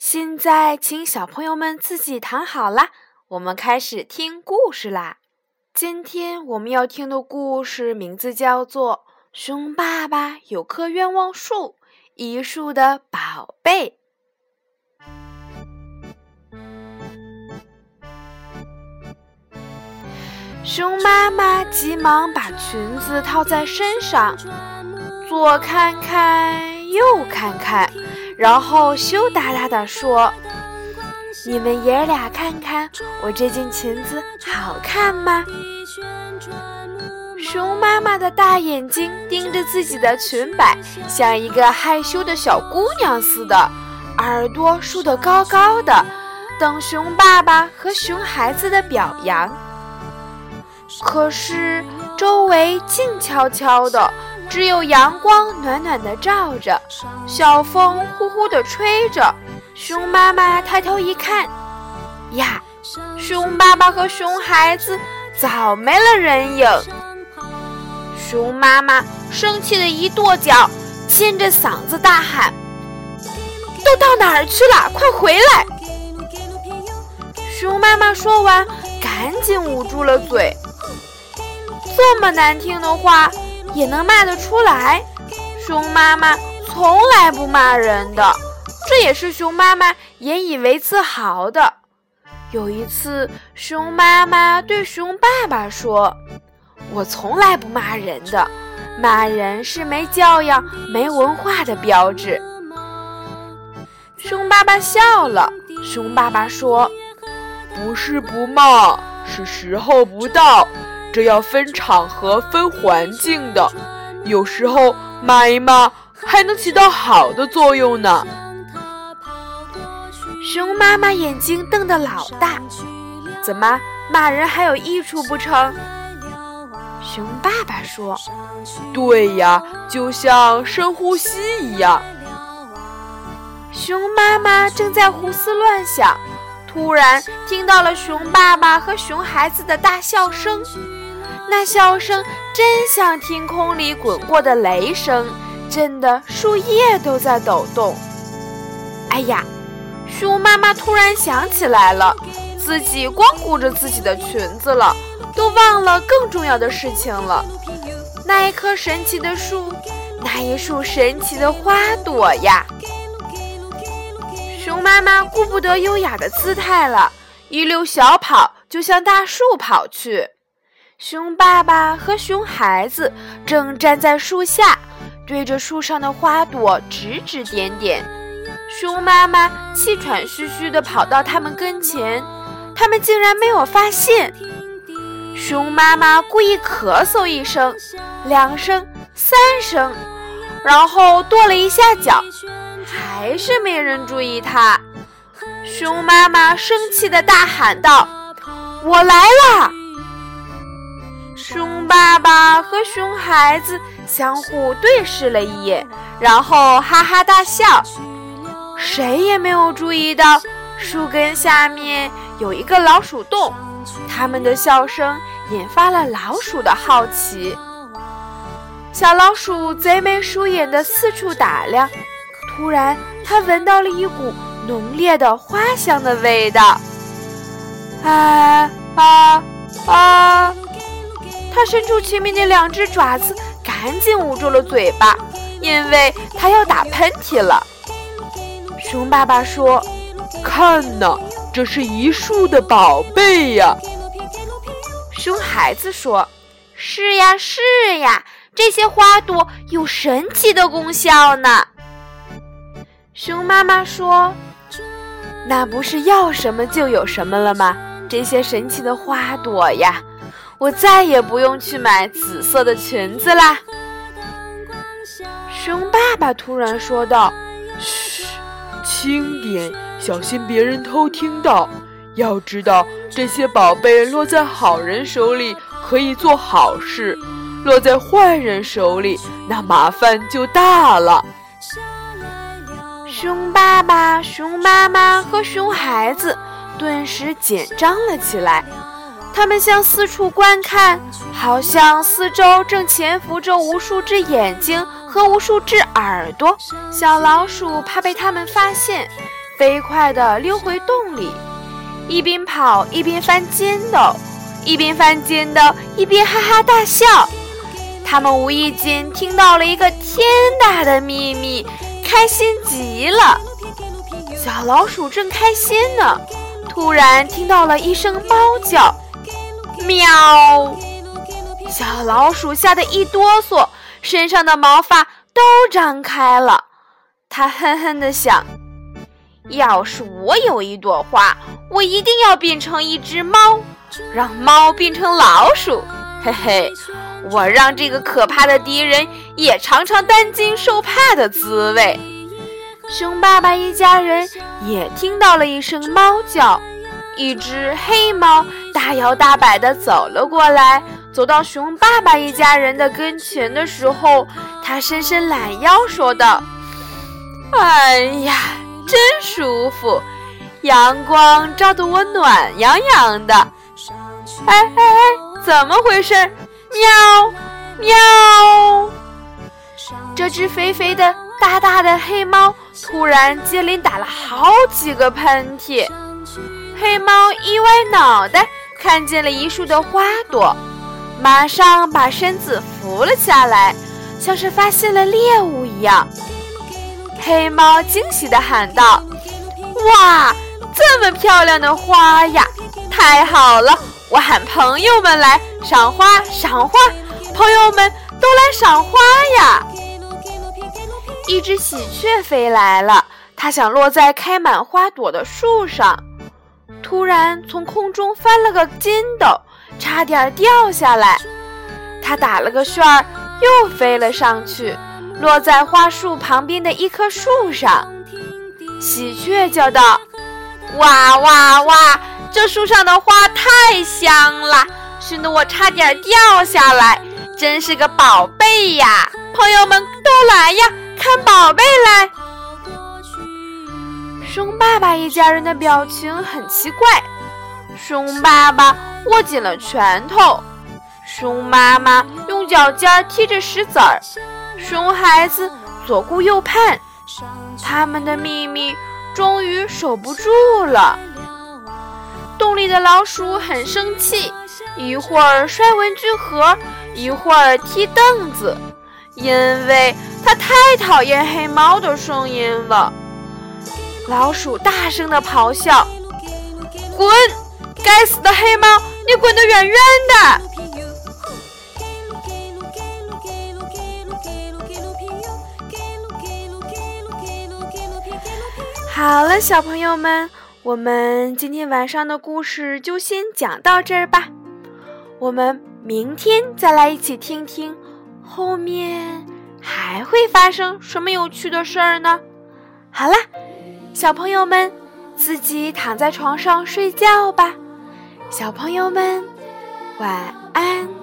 现在，请小朋友们自己躺好啦，我们开始听故事啦。今天我们要听的故事名字叫做《熊爸爸有棵愿望树》，一树的宝贝。熊妈妈急忙把裙子套在身上，左看看，右看看，然后羞答答地说。你们爷俩看看我这件裙子好看吗？熊妈妈的大眼睛盯着自己的裙摆，像一个害羞的小姑娘似的，耳朵竖得高高的，等熊爸爸和熊孩子的表扬。可是周围静悄悄的，只有阳光暖暖的照着，小风呼呼地吹着。熊妈妈抬头一看，呀，熊爸爸和熊孩子早没了人影。熊妈妈生气的一跺脚，尖着嗓子大喊：“都到哪儿去了？快回来！”熊妈妈说完，赶紧捂住了嘴。这么难听的话也能骂得出来？熊妈妈从来不骂人的。这也是熊妈妈引以为自豪的。有一次，熊妈妈对熊爸爸说：“我从来不骂人的，骂人是没教养、没文化的标志。”熊爸爸笑了。熊爸爸说：“不是不骂，是时候不到，这要分场合、分环境的。有时候骂一骂，还能起到好的作用呢。”熊妈妈眼睛瞪得老大，怎么骂人还有益处不成？熊爸爸说：“对呀，就像深呼吸一样。”熊妈妈正在胡思乱想，突然听到了熊爸爸和熊孩子的大笑声，那笑声真像天空里滚过的雷声，震得树叶都在抖动。哎呀！熊妈妈突然想起来了，自己光顾着自己的裙子了，都忘了更重要的事情了。那一棵神奇的树，那一束神奇的花朵呀！熊妈妈顾不得优雅的姿态了，一溜小跑就向大树跑去。熊爸爸和熊孩子正站在树下，对着树上的花朵指指点点。熊妈妈气喘吁吁地跑到他们跟前，他们竟然没有发现。熊妈妈故意咳嗽一声、两声、三声，然后跺了一下脚，还是没人注意她。熊妈妈生气地大喊道：“我来啦！”爸爸和熊孩子相互对视了一眼，然后哈哈大笑。谁也没有注意到树根下面有一个老鼠洞，他们的笑声引发了老鼠的好奇。小老鼠贼眉鼠眼地四处打量，突然，它闻到了一股浓烈的花香的味道。啊啊啊！它伸出前面的两只爪子，赶紧捂住了嘴巴，因为它要打喷嚏了。熊爸爸说：“看呐，这是一树的宝贝呀。”熊孩子说：“是呀，是呀，这些花朵有神奇的功效呢。”熊妈妈说：“那不是要什么就有什么了吗？这些神奇的花朵呀，我再也不用去买紫色的裙子啦。”熊爸爸突然说道。嘘轻点，小心别人偷听到。要知道，这些宝贝落在好人手里可以做好事，落在坏人手里，那麻烦就大了。熊爸爸、熊妈妈和熊孩子顿时紧张了起来，他们向四处观看，好像四周正潜伏着无数只眼睛和无数只耳朵。小老鼠怕被他们发现，飞快地溜回洞里，一边跑一边翻筋斗，一边翻筋斗一边哈哈大笑。他们无意间听到了一个天大的秘密。开心极了，小老鼠正开心呢，突然听到了一声猫叫，喵！小老鼠吓得一哆嗦，身上的毛发都张开了。它恨恨地想：要是我有一朵花，我一定要变成一只猫，让猫变成老鼠。嘿嘿，我让这个可怕的敌人也尝尝担惊受怕的滋味。熊爸爸一家人也听到了一声猫叫，一只黑猫大摇大摆地走了过来。走到熊爸爸一家人的跟前的时候，它伸伸懒腰，说道：“哎呀，真舒服，阳光照得我暖洋洋的。哎哎哎，怎么回事？喵喵！这只肥肥的。”大大的黑猫突然接连打了好几个喷嚏，黑猫一歪脑袋，看见了一树的花朵，马上把身子伏了下来，像是发现了猎物一样。黑猫惊喜地喊道：“哇，这么漂亮的花呀！太好了，我喊朋友们来赏花，赏花，朋友们都来赏花呀！”一只喜鹊飞来了，它想落在开满花朵的树上，突然从空中翻了个筋斗，差点掉下来。它打了个旋儿，又飞了上去，落在花树旁边的一棵树上。喜鹊叫道：“哇哇哇！这树上的花太香了，熏得我差点掉下来，真是个宝贝呀！朋友们都来呀！”看宝贝来！熊爸爸一家人的表情很奇怪。熊爸爸握紧了拳头，熊妈妈用脚尖踢着石子儿，熊孩子左顾右盼。他们的秘密终于守不住了。洞里的老鼠很生气，一会儿摔文具盒，一会儿踢凳子。因为它太讨厌黑猫的声音了，老鼠大声的咆哮：“滚！该死的黑猫，你滚得远远的！”好了，小朋友们，我们今天晚上的故事就先讲到这儿吧，我们明天再来一起听听。后面还会发生什么有趣的事儿呢？好了，小朋友们，自己躺在床上睡觉吧。小朋友们，晚安。